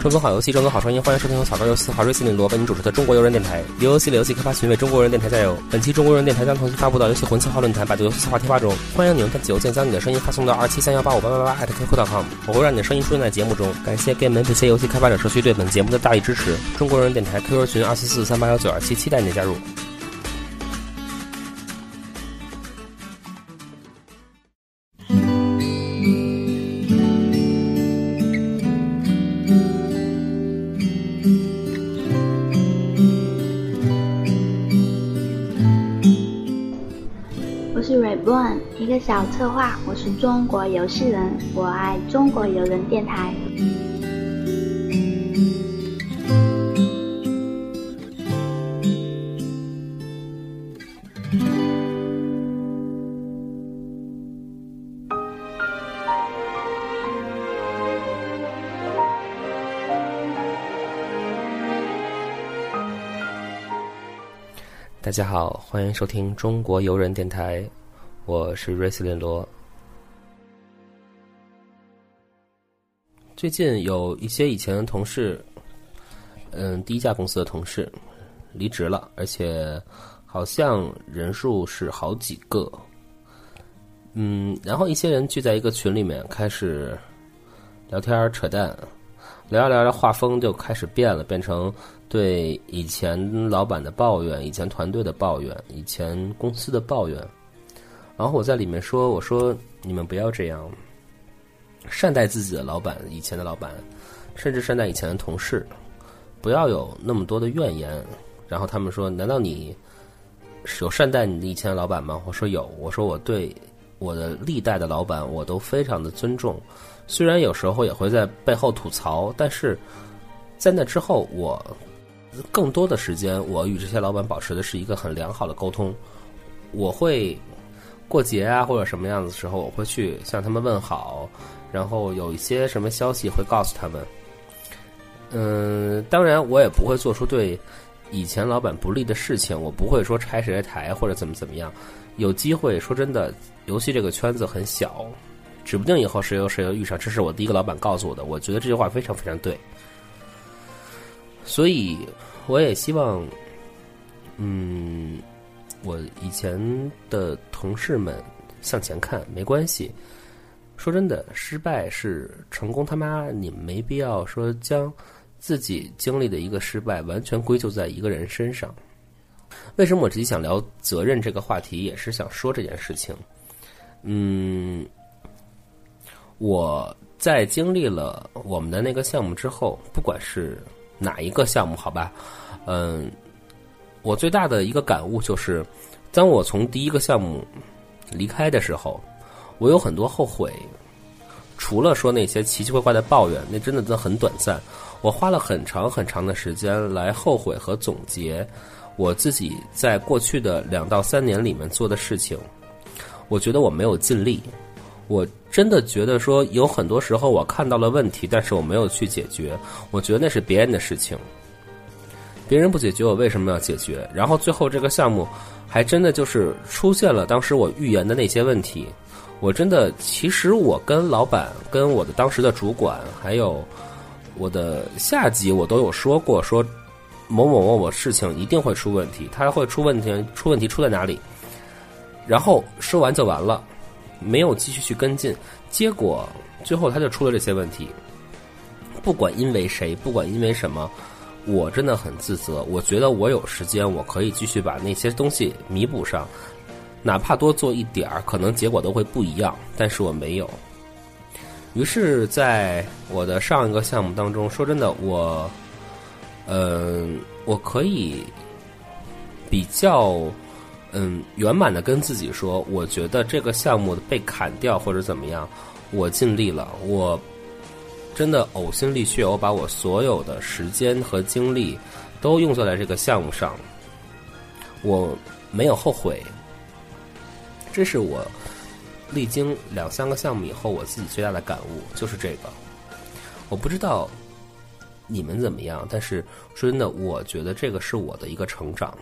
正宗好游戏，正宗好声音，欢迎收听由草根游戏华瑞心理罗为你主持的中国游人电台。游游戏的游戏开发群为中国人电台加油。本期中国人电台将同时发布到游戏魂策划论坛、百度游戏策划贴吧中，欢迎你用电子邮件将你的声音发送到二七三幺八五八八八 @qq.com，我会让你的声音出现在节目中。感谢 Game NPC 游戏开发者社区对本节目的大力支持。中国人电台 QQ 群二四四三八幺九二七，期待你的加入。小策划。我是中国游戏人，我爱中国游人电台。大家好，欢迎收听中国游人电台，我是瑞斯林罗。最近有一些以前的同事，嗯，第一家公司的同事离职了，而且好像人数是好几个。嗯，然后一些人聚在一个群里面开始聊天扯淡，聊着聊着画风就开始变了，变成。对以前老板的抱怨，以前团队的抱怨，以前公司的抱怨，然后我在里面说：“我说你们不要这样，善待自己的老板，以前的老板，甚至善待以前的同事，不要有那么多的怨言。”然后他们说：“难道你有善待你的以前的老板吗？”我说：“有。”我说：“我对我的历代的老板，我都非常的尊重，虽然有时候也会在背后吐槽，但是在那之后我。”更多的时间，我与这些老板保持的是一个很良好的沟通。我会过节啊，或者什么样子的时候，我会去向他们问好，然后有一些什么消息会告诉他们。嗯，当然，我也不会做出对以前老板不利的事情，我不会说拆谁的台或者怎么怎么样。有机会，说真的，游戏这个圈子很小，指不定以后谁又谁又遇上。这是我第一个老板告诉我的，我觉得这句话非常非常对。所以，我也希望，嗯，我以前的同事们向前看，没关系。说真的，失败是成功，他妈你没必要说将自己经历的一个失败完全归咎在一个人身上。为什么我自己想聊责任这个话题，也是想说这件事情。嗯，我在经历了我们的那个项目之后，不管是。哪一个项目？好吧，嗯，我最大的一个感悟就是，当我从第一个项目离开的时候，我有很多后悔。除了说那些奇奇怪怪的抱怨，那真的真的很短暂。我花了很长很长的时间来后悔和总结我自己在过去的两到三年里面做的事情。我觉得我没有尽力。我真的觉得说，有很多时候我看到了问题，但是我没有去解决。我觉得那是别人的事情，别人不解决，我为什么要解决？然后最后这个项目还真的就是出现了当时我预言的那些问题。我真的，其实我跟老板、跟我的当时的主管，还有我的下级，我都有说过，说某某某某事情一定会出问题，他会出问题，出问题出在哪里？然后说完就完了。没有继续去跟进，结果最后他就出了这些问题。不管因为谁，不管因为什么，我真的很自责。我觉得我有时间，我可以继续把那些东西弥补上，哪怕多做一点儿，可能结果都会不一样。但是我没有。于是，在我的上一个项目当中，说真的，我，嗯，我可以比较。嗯，圆满的跟自己说，我觉得这个项目被砍掉或者怎么样，我尽力了，我真的呕心沥血，我把我所有的时间和精力都用在了这个项目上，我没有后悔。这是我历经两三个项目以后，我自己最大的感悟就是这个。我不知道你们怎么样，但是说真的，我觉得这个是我的一个成长。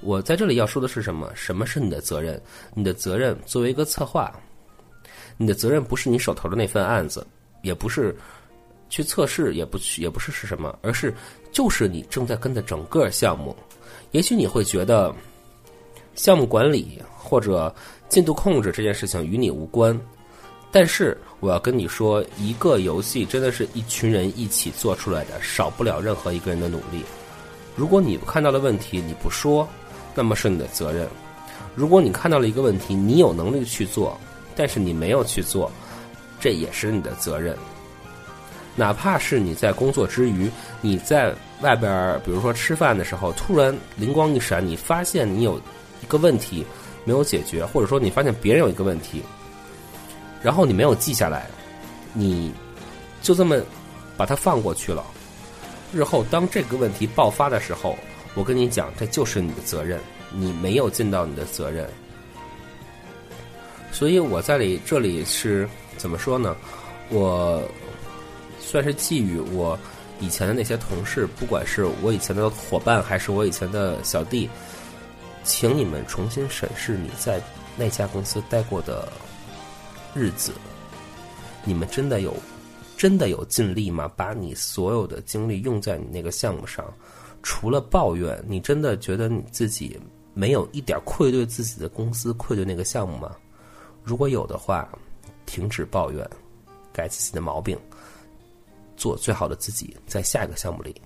我在这里要说的是什么？什么是你的责任？你的责任作为一个策划，你的责任不是你手头的那份案子，也不是去测试，也不去，也不是是什么，而是就是你正在跟的整个项目。也许你会觉得项目管理或者进度控制这件事情与你无关，但是我要跟你说，一个游戏真的是一群人一起做出来的，少不了任何一个人的努力。如果你看到了问题你不说，那么是你的责任；如果你看到了一个问题，你有能力去做，但是你没有去做，这也是你的责任。哪怕是你在工作之余，你在外边，比如说吃饭的时候，突然灵光一闪，你发现你有一个问题没有解决，或者说你发现别人有一个问题，然后你没有记下来，你就这么把它放过去了。日后当这个问题爆发的时候，我跟你讲，这就是你的责任，你没有尽到你的责任。所以我在里这里是怎么说呢？我。算是寄予我以前的那些同事，不管是我以前的伙伴，还是我以前的小弟，请你们重新审视你在那家公司待过的日子。你们真的有真的有尽力吗？把你所有的精力用在你那个项目上，除了抱怨，你真的觉得你自己没有一点愧对自己的公司、愧对那个项目吗？如果有的话，停止抱怨，改自己的毛病。做最好的自己，在下一个项目里。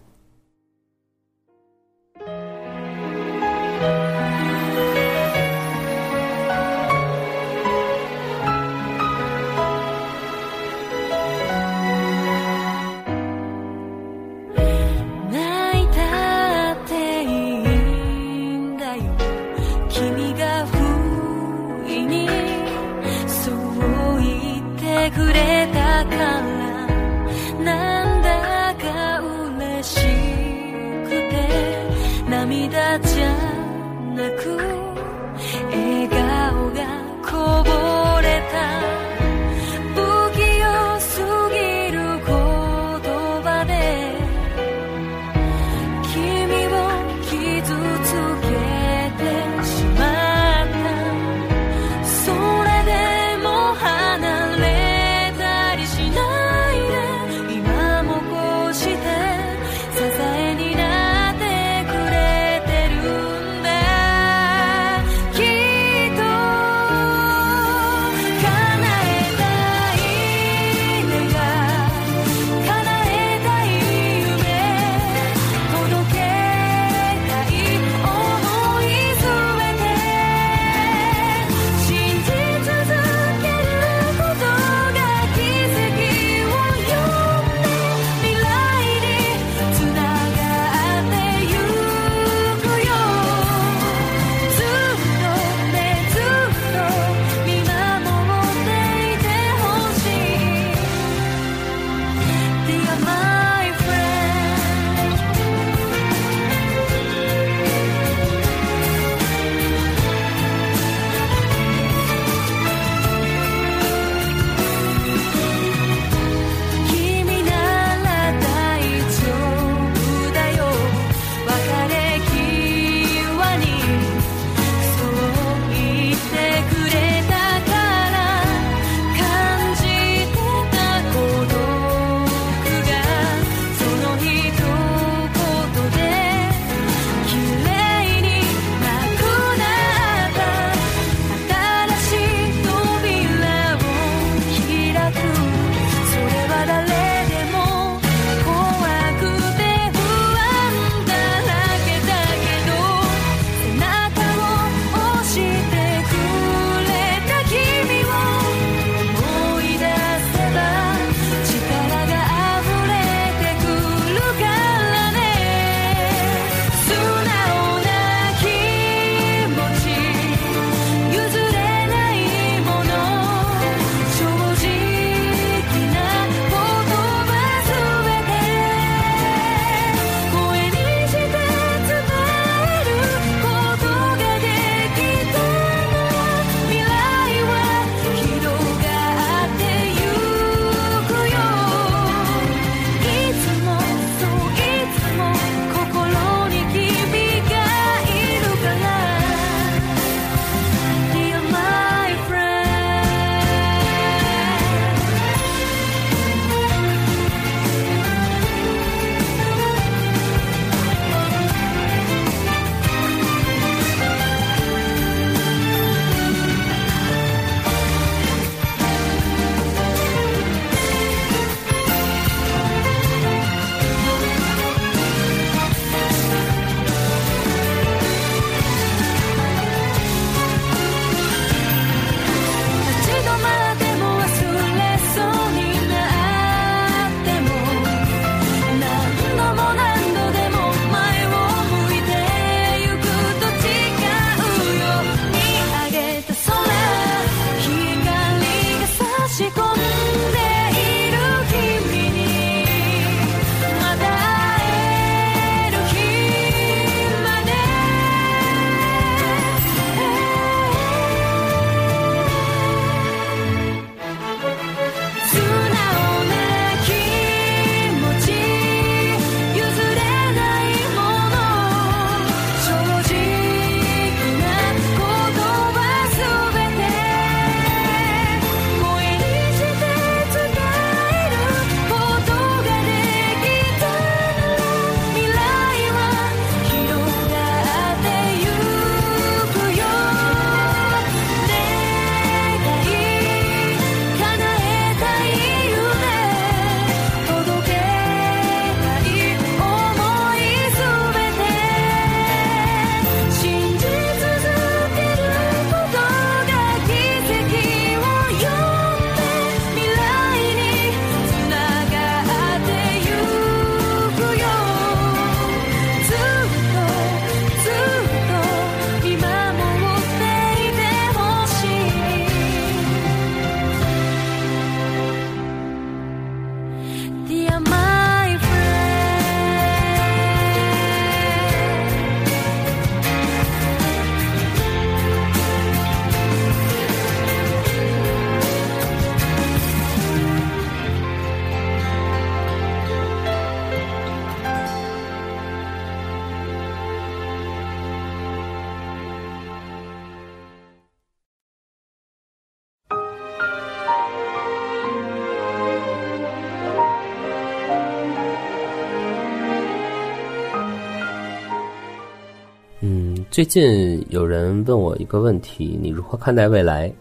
最近有人问我一个问题：你如何看待未来？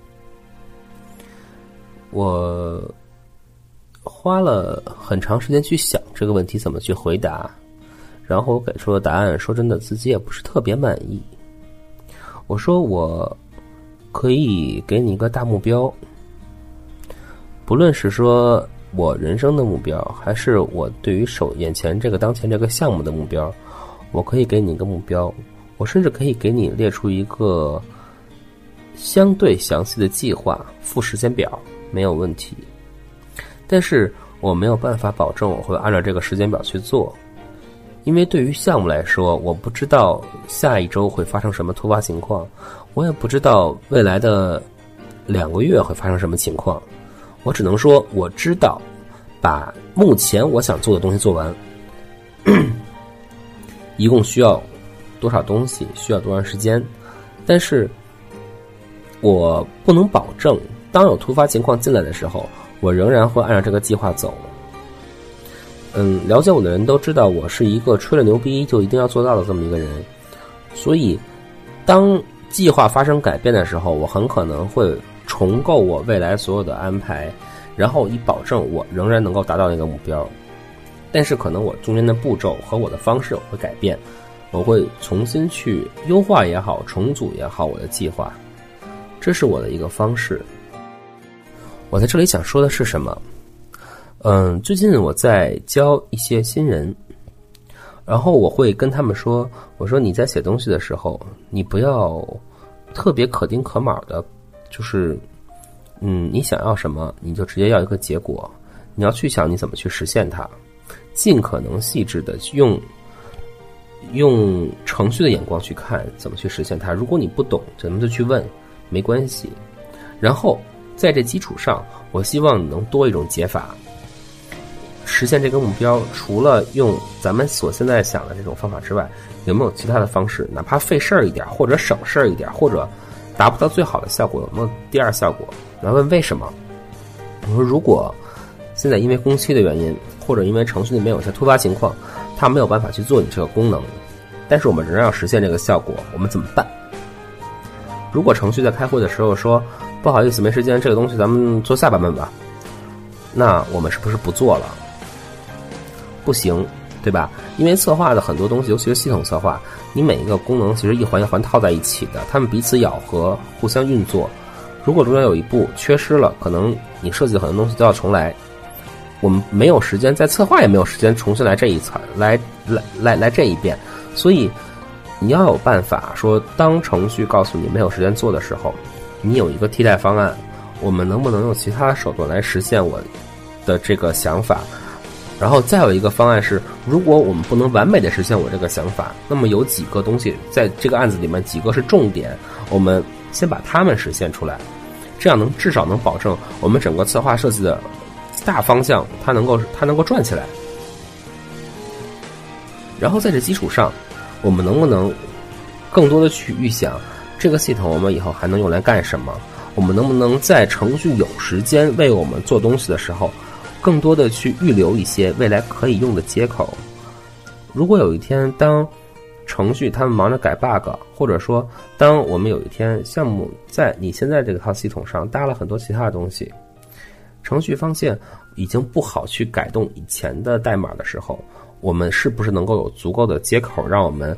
我花了很长时间去想这个问题怎么去回答，然后我给出的答案，说真的，自己也不是特别满意。我说我可以给你一个大目标，不论是说我人生的目标，还是我对于手眼前这个当前这个项目的目标，我可以给你一个目标，我甚至可以给你列出一个相对详细的计划，附时间表。没有问题，但是我没有办法保证我会按照这个时间表去做，因为对于项目来说，我不知道下一周会发生什么突发情况，我也不知道未来的两个月会发生什么情况，我只能说我知道把目前我想做的东西做完，一共需要多少东西，需要多长时间，但是我不能保证。当有突发情况进来的时候，我仍然会按照这个计划走。嗯，了解我的人都知道，我是一个吹了牛逼就一定要做到的这么一个人。所以，当计划发生改变的时候，我很可能会重构我未来所有的安排，然后以保证我仍然能够达到那个目标。但是，可能我中间的步骤和我的方式会改变，我会重新去优化也好，重组也好我的计划，这是我的一个方式。我在这里想说的是什么？嗯，最近我在教一些新人，然后我会跟他们说：“我说你在写东西的时候，你不要特别可丁可卯的，就是嗯，你想要什么，你就直接要一个结果。你要去想你怎么去实现它，尽可能细致的用用程序的眼光去看怎么去实现它。如果你不懂，咱们就去问，没关系。然后。在这基础上，我希望你能多一种解法，实现这个目标。除了用咱们所现在想的这种方法之外，有没有其他的方式？哪怕费事儿一点，或者省事儿一点，或者达不到最好的效果，有没有第二效果？来问为什么？我说，如果现在因为工期的原因，或者因为程序里面有些突发情况，它没有办法去做你这个功能，但是我们仍然要实现这个效果，我们怎么办？如果程序在开会的时候说。不好意思，没时间，这个东西咱们做下版本吧。那我们是不是不做了？不行，对吧？因为策划的很多东西，尤其是系统策划，你每一个功能其实一环一环套在一起的，它们彼此咬合，互相运作。如果中间有一步缺失了，可能你设计的很多东西都要重来。我们没有时间，在策划也没有时间重新来这一层，来来来来这一遍。所以你要有办法说，当程序告诉你没有时间做的时候。你有一个替代方案，我们能不能用其他的手段来实现我的这个想法？然后再有一个方案是，如果我们不能完美的实现我这个想法，那么有几个东西在这个案子里面几个是重点，我们先把它们实现出来，这样能至少能保证我们整个策划设计的大方向它能够它能够转起来。然后在这基础上，我们能不能更多的去预想？这个系统我们以后还能用来干什么？我们能不能在程序有时间为我们做东西的时候，更多的去预留一些未来可以用的接口？如果有一天当程序他们忙着改 bug，或者说当我们有一天项目在你现在这套系统上搭了很多其他的东西，程序方向已经不好去改动以前的代码的时候，我们是不是能够有足够的接口让我们？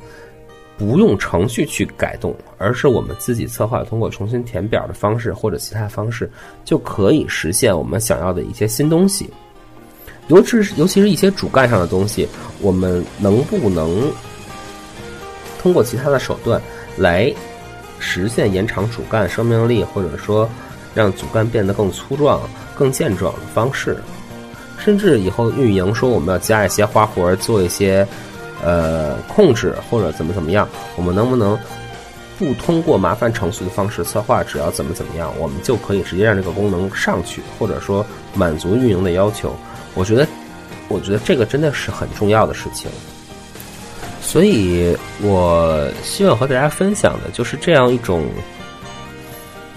不用程序去改动，而是我们自己策划，通过重新填表的方式或者其他方式，就可以实现我们想要的一些新东西。尤其是尤其是一些主干上的东西，我们能不能通过其他的手段来实现延长主干生命力，或者说让主干变得更粗壮、更健壮的方式？甚至以后运营说我们要加一些花活，做一些。呃，控制或者怎么怎么样，我们能不能不通过麻烦程序的方式策划？只要怎么怎么样，我们就可以直接让这个功能上去，或者说满足运营的要求。我觉得，我觉得这个真的是很重要的事情。所以我希望和大家分享的就是这样一种，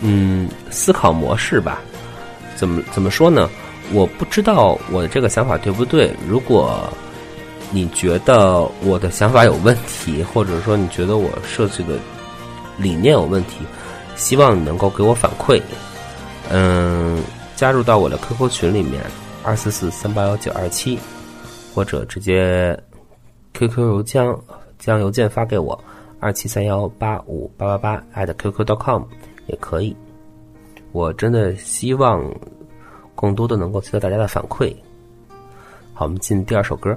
嗯，思考模式吧。怎么怎么说呢？我不知道我的这个想法对不对。如果你觉得我的想法有问题，或者说你觉得我设计的理念有问题，希望你能够给我反馈。嗯，加入到我的 QQ 群里面，二四四三八幺九二七，或者直接 QQ 邮箱将邮件发给我，二七三幺八五八八八 at qq.com 也可以。我真的希望更多的能够接到大家的反馈。好，我们进第二首歌。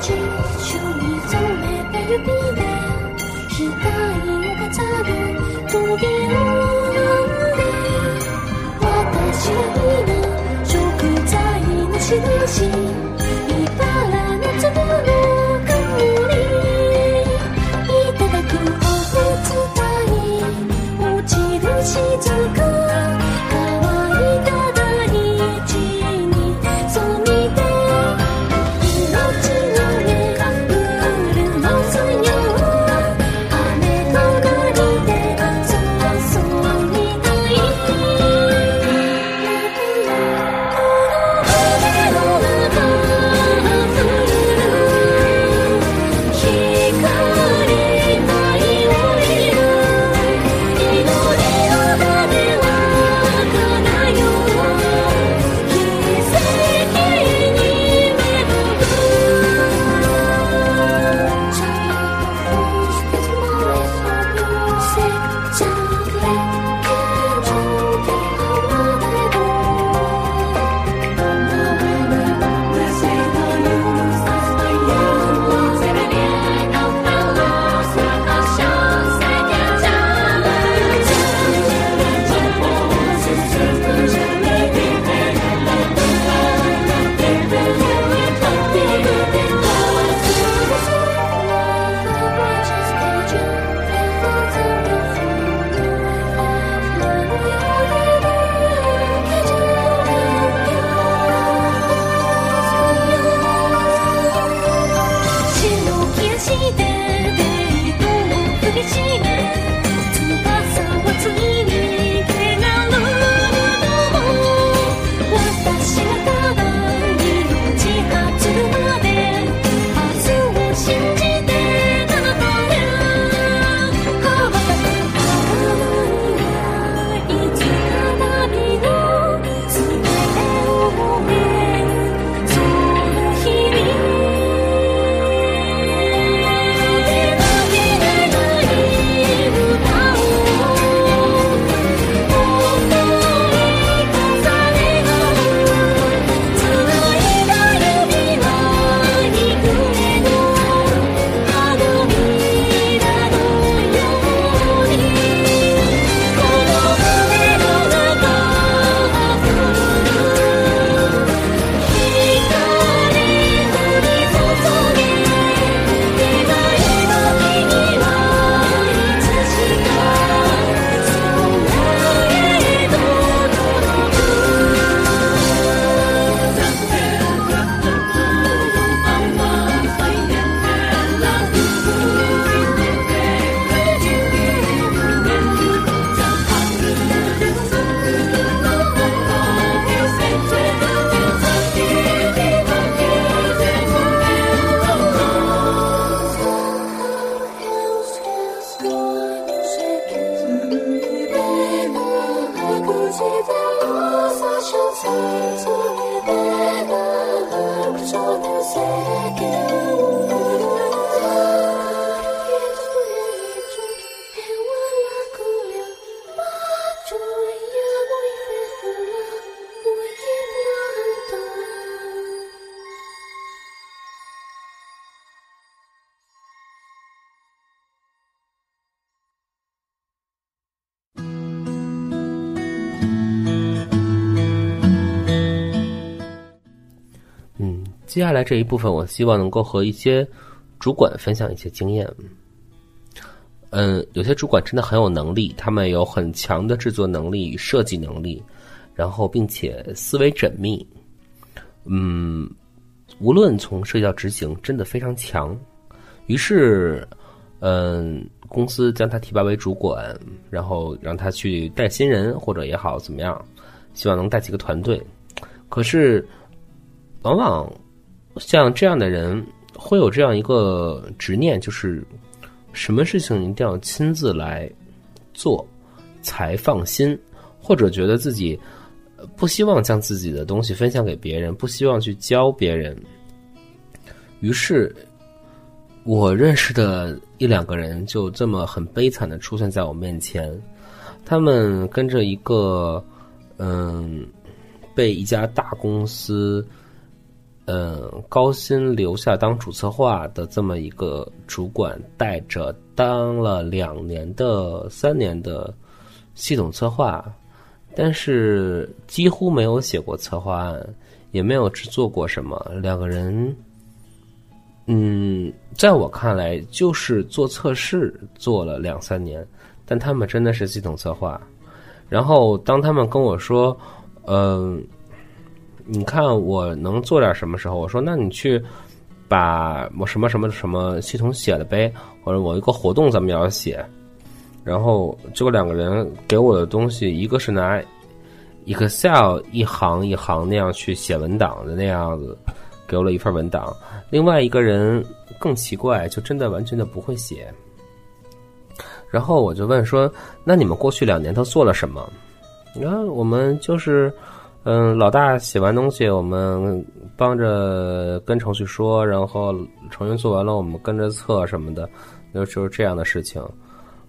真珠に染めた指で額を飾る棘を編んで私の食材の印接下来这一部分，我希望能够和一些主管分享一些经验。嗯，有些主管真的很有能力，他们有很强的制作能力与设计能力，然后并且思维缜密。嗯，无论从设计到执行，真的非常强。于是，嗯，公司将他提拔为主管，然后让他去带新人或者也好怎么样，希望能带几个团队。可是，往往像这样的人会有这样一个执念，就是什么事情一定要亲自来做才放心，或者觉得自己不希望将自己的东西分享给别人，不希望去教别人。于是，我认识的一两个人就这么很悲惨的出现在我面前，他们跟着一个嗯。被一家大公司，嗯，高薪留下当主策划的这么一个主管带着，当了两年的、三年的系统策划，但是几乎没有写过策划案，也没有制作过什么。两个人，嗯，在我看来就是做测试做了两三年，但他们真的是系统策划。然后当他们跟我说。嗯，你看我能做点什么时候？我说，那你去把我什么什么什么系统写了呗，或者我一个活动咱们要写。然后这个两个人给我的东西，一个是拿 Excel 一行一行那样去写文档的那样子，给我了一份文档。另外一个人更奇怪，就真的完全的不会写。然后我就问说，那你们过去两年都做了什么？你看，我们就是，嗯，老大写完东西，我们帮着跟程序说，然后程序做完了，我们跟着测什么的，就就是这样的事情。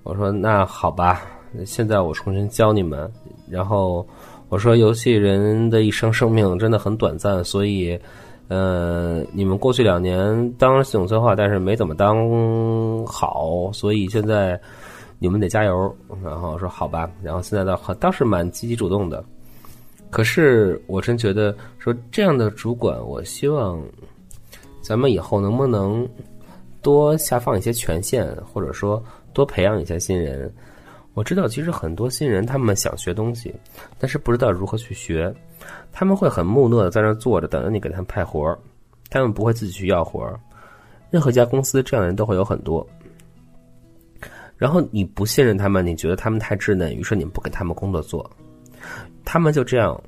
我说那好吧，现在我重新教你们。然后我说，游戏人的一生生命真的很短暂，所以，嗯，你们过去两年当系统策划，但是没怎么当好，所以现在。你们得加油，然后说好吧，然后现在倒倒是蛮积极主动的，可是我真觉得说这样的主管，我希望咱们以后能不能多下放一些权限，或者说多培养一些新人。我知道其实很多新人他们想学东西，但是不知道如何去学，他们会很木讷的在那坐着等着你给他们派活儿，他们不会自己去要活儿。任何一家公司这样的人都会有很多。然后你不信任他们，你觉得他们太稚嫩，于是你不给他们工作做，他们就这样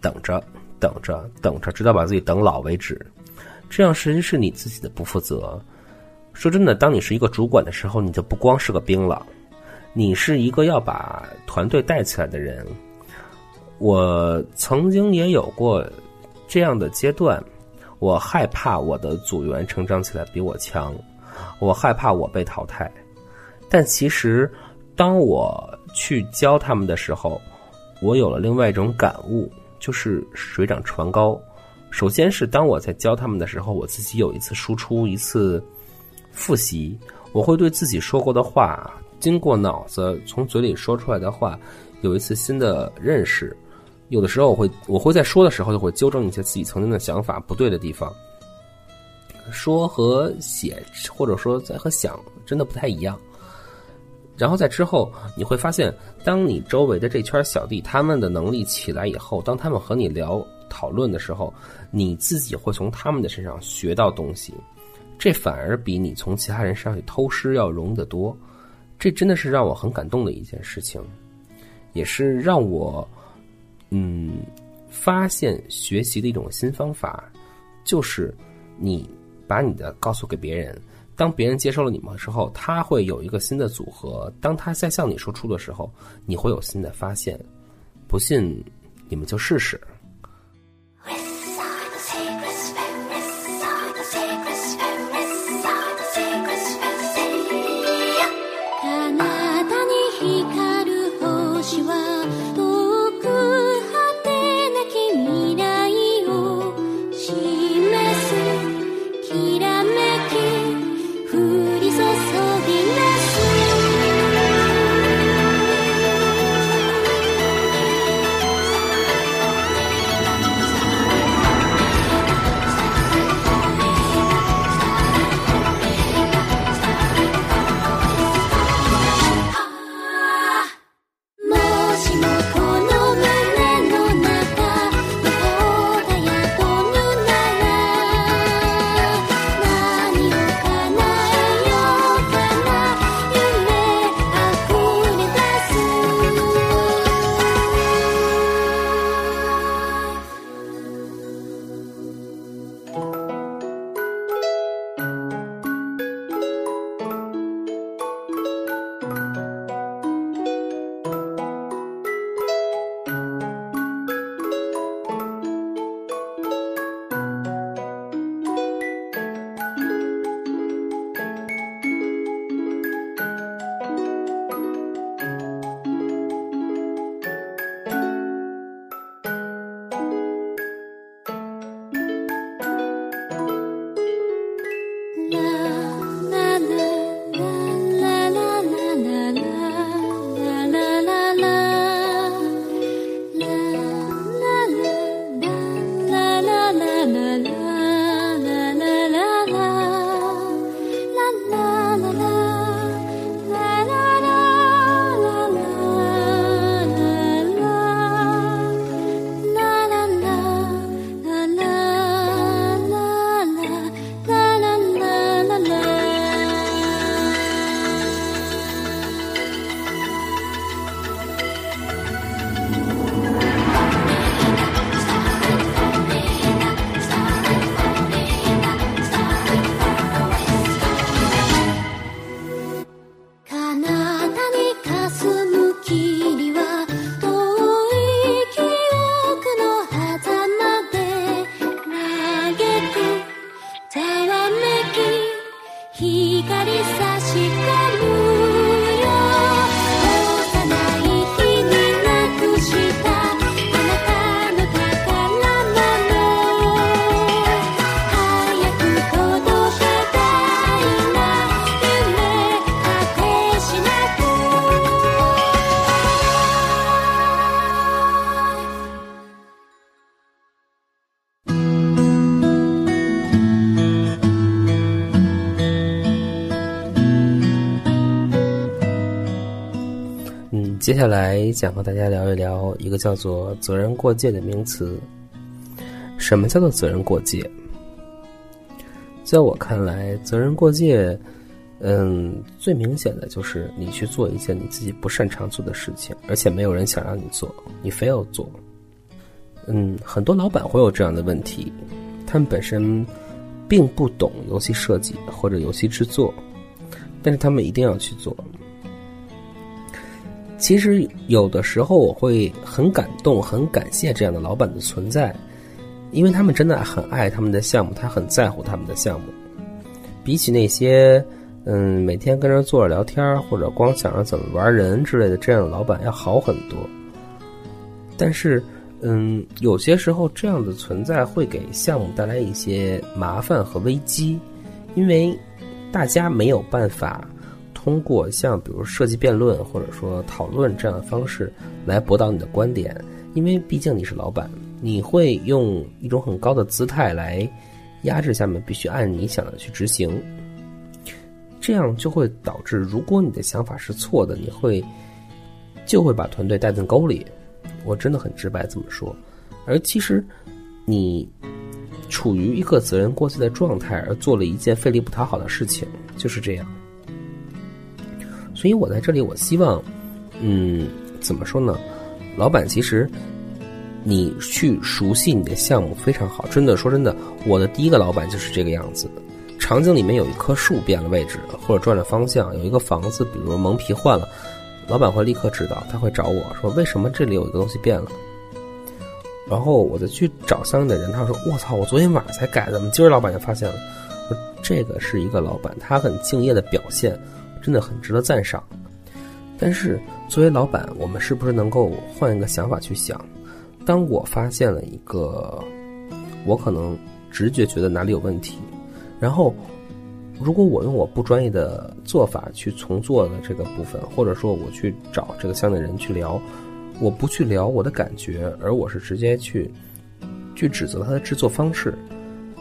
等着、等着、等着，直到把自己等老为止。这样实际是你自己的不负责。说真的，当你是一个主管的时候，你就不光是个兵了，你是一个要把团队带起来的人。我曾经也有过这样的阶段，我害怕我的组员成长起来比我强，我害怕我被淘汰。但其实，当我去教他们的时候，我有了另外一种感悟，就是水涨船高。首先是当我在教他们的时候，我自己有一次输出，一次复习，我会对自己说过的话，经过脑子从嘴里说出来的话，有一次新的认识。有的时候，我会我会在说的时候就会纠正一些自己曾经的想法不对的地方。说和写，或者说在和想，真的不太一样。然后在之后，你会发现，当你周围的这圈小弟他们的能力起来以后，当他们和你聊讨论的时候，你自己会从他们的身上学到东西，这反而比你从其他人身上去偷师要容易得多。这真的是让我很感动的一件事情，也是让我嗯发现学习的一种新方法，就是你把你的告诉给别人。当别人接受了你们之后，他会有一个新的组合。当他在向你说出的时候，你会有新的发现。不信，你们就试试。接下来想和大家聊一聊一个叫做“责任过界”的名词。什么叫做责任过界？在我看来，责任过界，嗯，最明显的就是你去做一件你自己不擅长做的事情，而且没有人想让你做，你非要做。嗯，很多老板会有这样的问题，他们本身并不懂游戏设计或者游戏制作，但是他们一定要去做。其实有的时候我会很感动、很感谢这样的老板的存在，因为他们真的很爱他们的项目，他很在乎他们的项目。比起那些嗯每天跟人坐着聊天或者光想着怎么玩人之类的这样的老板要好很多。但是嗯有些时候这样的存在会给项目带来一些麻烦和危机，因为大家没有办法。通过像比如设计辩论或者说讨论这样的方式来驳倒你的观点，因为毕竟你是老板，你会用一种很高的姿态来压制下面，必须按你想的去执行。这样就会导致，如果你的想法是错的，你会就会把团队带进沟里。我真的很直白这么说。而其实你处于一个责任过界的状态，而做了一件费力不讨好的事情，就是这样。所以我在这里，我希望，嗯，怎么说呢？老板，其实你去熟悉你的项目非常好。真的，说真的，我的第一个老板就是这个样子。场景里面有一棵树变了位置，或者转了方向，有一个房子，比如蒙皮换了，老板会立刻知道，他会找我说为什么这里有一个东西变了。然后我再去找相应的人，他说我操，我昨天晚上才改的，怎么今儿老板就发现了？这个是一个老板，他很敬业的表现。真的很值得赞赏，但是作为老板，我们是不是能够换一个想法去想？当我发现了一个我可能直觉觉得哪里有问题，然后如果我用我不专业的做法去重做的这个部分，或者说我去找这个相应的人去聊，我不去聊我的感觉，而我是直接去去指责他的制作方式，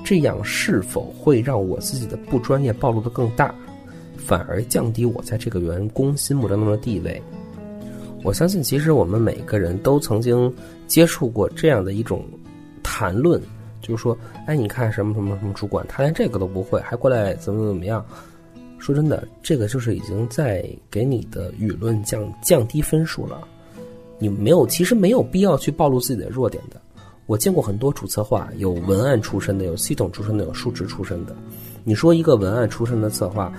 这样是否会让我自己的不专业暴露的更大？反而降低我在这个员工心目当中的地位。我相信，其实我们每个人都曾经接触过这样的一种谈论，就是说，哎，你看什么什么什么主管，他连这个都不会，还过来怎么怎么样？说真的，这个就是已经在给你的舆论降降低分数了。你没有，其实没有必要去暴露自己的弱点的。我见过很多主策划，有文案出身的，有系统出身的，有数值出身的。你说一个文案出身的策划。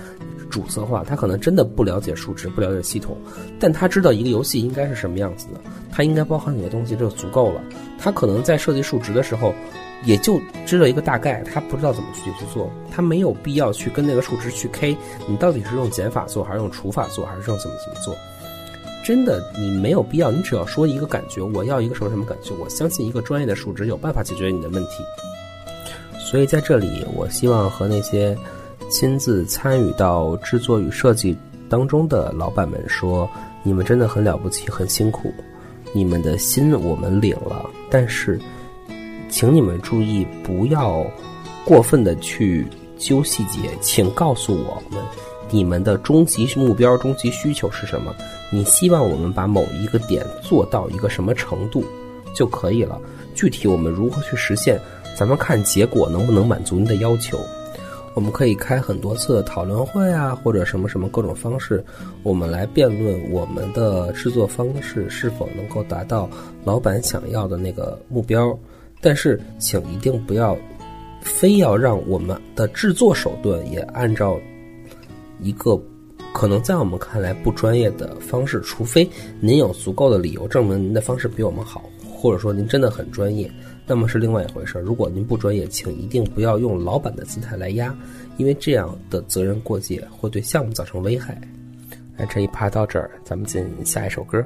主策划他可能真的不了解数值，不了解系统，但他知道一个游戏应该是什么样子的，他应该包含哪些东西就足够了。他可能在设计数值的时候，也就知道一个大概，他不知道怎么去去做，他没有必要去跟那个数值去 K。你到底是用减法做，还是用除法做，还是用怎么怎么做？真的，你没有必要，你只要说一个感觉，我要一个什么什么感觉，我相信一个专业的数值有办法解决你的问题。所以在这里，我希望和那些。亲自参与到制作与设计当中的老板们说：“你们真的很了不起，很辛苦，你们的心我们领了。但是，请你们注意，不要过分的去揪细节。请告诉我们，你们的终极目标、终极需求是什么？你希望我们把某一个点做到一个什么程度就可以了。具体我们如何去实现，咱们看结果能不能满足您的要求。”我们可以开很多次的讨论会啊，或者什么什么各种方式，我们来辩论我们的制作方式是否能够达到老板想要的那个目标。但是，请一定不要非要让我们的制作手段也按照一个可能在我们看来不专业的方式，除非您有足够的理由证明您的方式比我们好，或者说您真的很专业。那么是另外一回事。如果您不专业，请一定不要用老板的姿态来压，因为这样的责任过界会对项目造成危害。那，这一趴到这儿，咱们进下一首歌。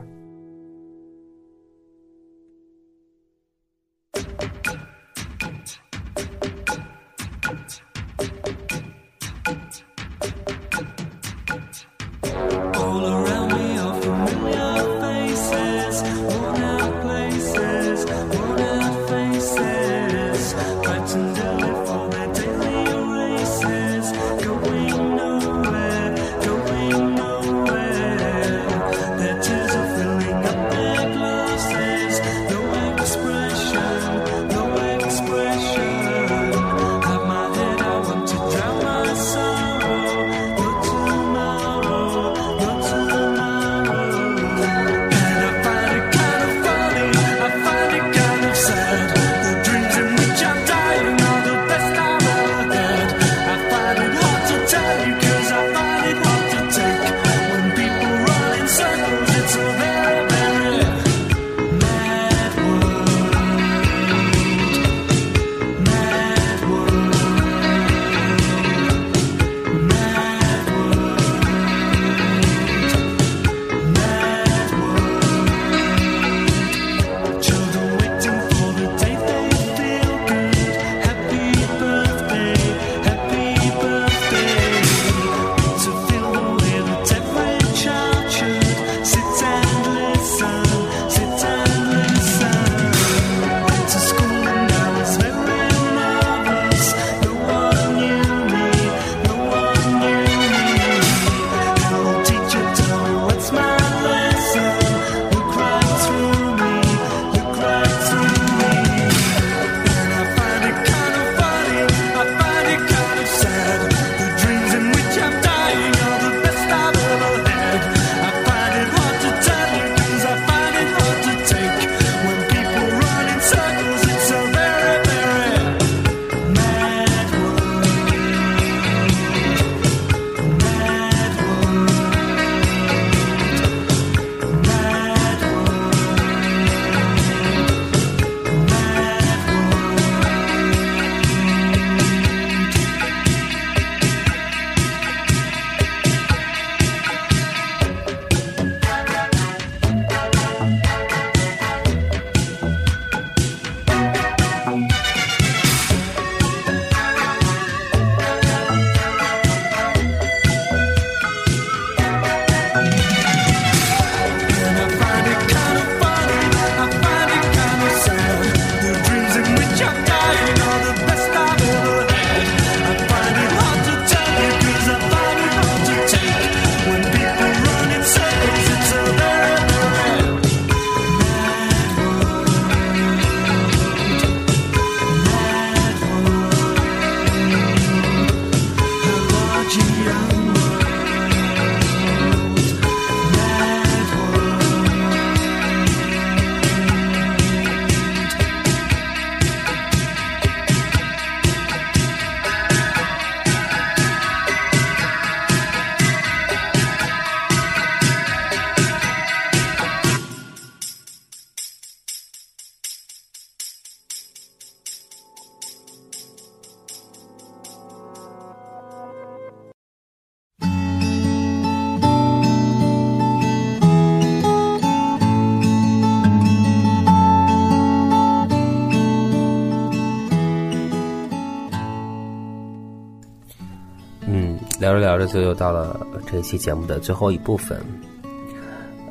聊着，就又到了这一期节目的最后一部分。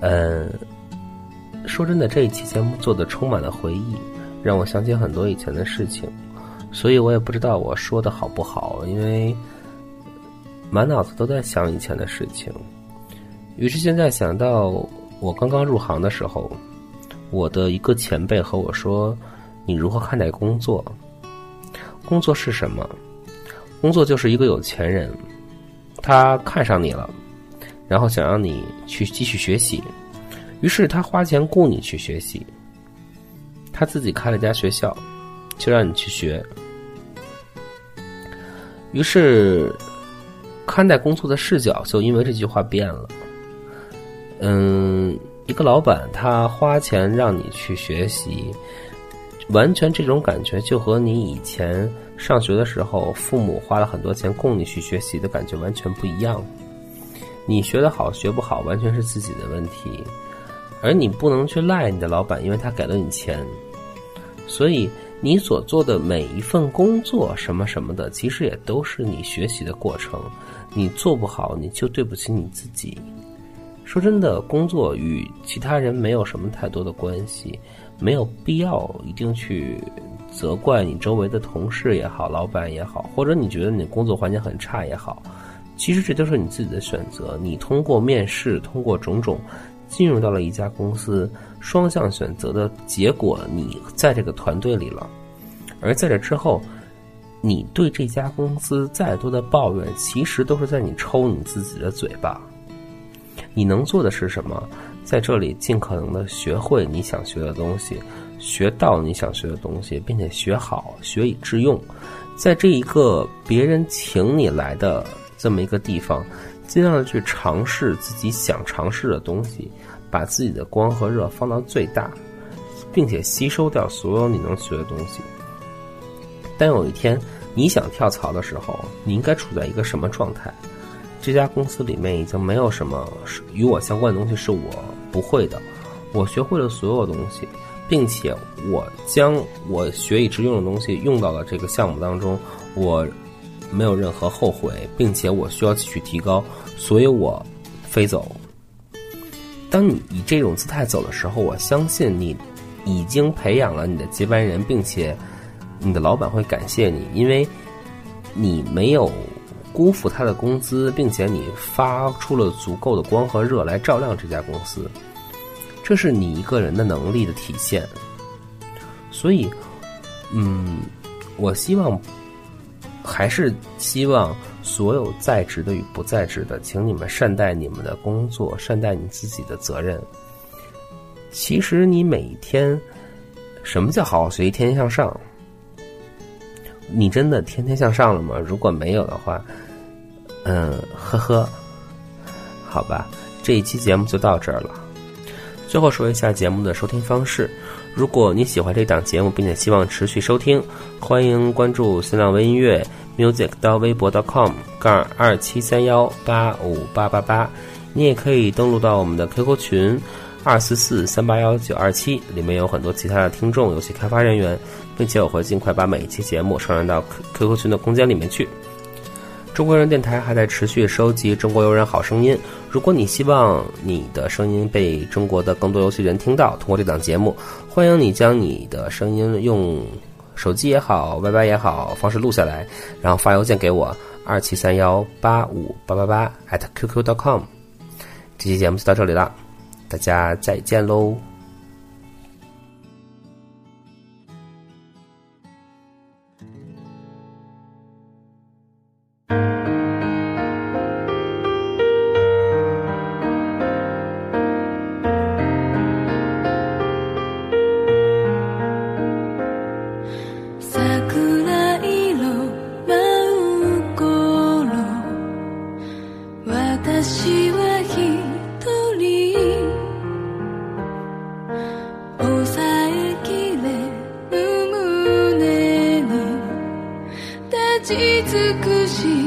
嗯，说真的，这一期节目做的充满了回忆，让我想起很多以前的事情，所以我也不知道我说的好不好，因为满脑子都在想以前的事情。于是现在想到我刚刚入行的时候，我的一个前辈和我说：“你如何看待工作？工作是什么？工作就是一个有钱人。”他看上你了，然后想让你去继续学习，于是他花钱雇你去学习。他自己开了家学校，就让你去学。于是，看待工作的视角就因为这句话变了。嗯，一个老板他花钱让你去学习，完全这种感觉就和你以前。上学的时候，父母花了很多钱供你去学习的感觉完全不一样。你学得好学不好，完全是自己的问题，而你不能去赖你的老板，因为他给了你钱。所以你所做的每一份工作，什么什么的，其实也都是你学习的过程。你做不好，你就对不起你自己。说真的，工作与其他人没有什么太多的关系，没有必要一定去。责怪你周围的同事也好，老板也好，或者你觉得你工作环境很差也好，其实这都是你自己的选择。你通过面试，通过种种，进入到了一家公司，双向选择的结果，你在这个团队里了。而在这之后，你对这家公司再多的抱怨，其实都是在你抽你自己的嘴巴。你能做的是什么？在这里尽可能的学会你想学的东西。学到你想学的东西，并且学好，学以致用，在这一个别人请你来的这么一个地方，尽量的去尝试自己想尝试的东西，把自己的光和热放到最大，并且吸收掉所有你能学的东西。当有一天你想跳槽的时候，你应该处在一个什么状态？这家公司里面已经没有什么与我相关的东西是我不会的，我学会了所有东西。并且我将我学以致用的东西用到了这个项目当中，我没有任何后悔，并且我需要继续提高，所以我飞走。当你以这种姿态走的时候，我相信你已经培养了你的接班人，并且你的老板会感谢你，因为你没有辜负他的工资，并且你发出了足够的光和热来照亮这家公司。这是你一个人的能力的体现，所以，嗯，我希望，还是希望所有在职的与不在职的，请你们善待你们的工作，善待你自己的责任。其实，你每天，什么叫好好学习，天天向上？你真的天天向上了吗？如果没有的话，嗯，呵呵，好吧，这一期节目就到这儿了。最后说一下节目的收听方式，如果你喜欢这档节目，并且希望持续收听，欢迎关注新浪微音乐 music 到微博 .com 杠二七三幺八五八八八，你也可以登录到我们的 QQ 群二四四三八幺九二七，里面有很多其他的听众、游戏开发人员，并且我会尽快把每一期节目上传到 QQ 群的空间里面去。中国人电台还在持续收集中国游人好声音。如果你希望你的声音被中国的更多游戏人听到，通过这档节目，欢迎你将你的声音用手机也好、YY 也好方式录下来，然后发邮件给我二七三幺八五八八八 at qq.com。这期节目就到这里了，大家再见喽。全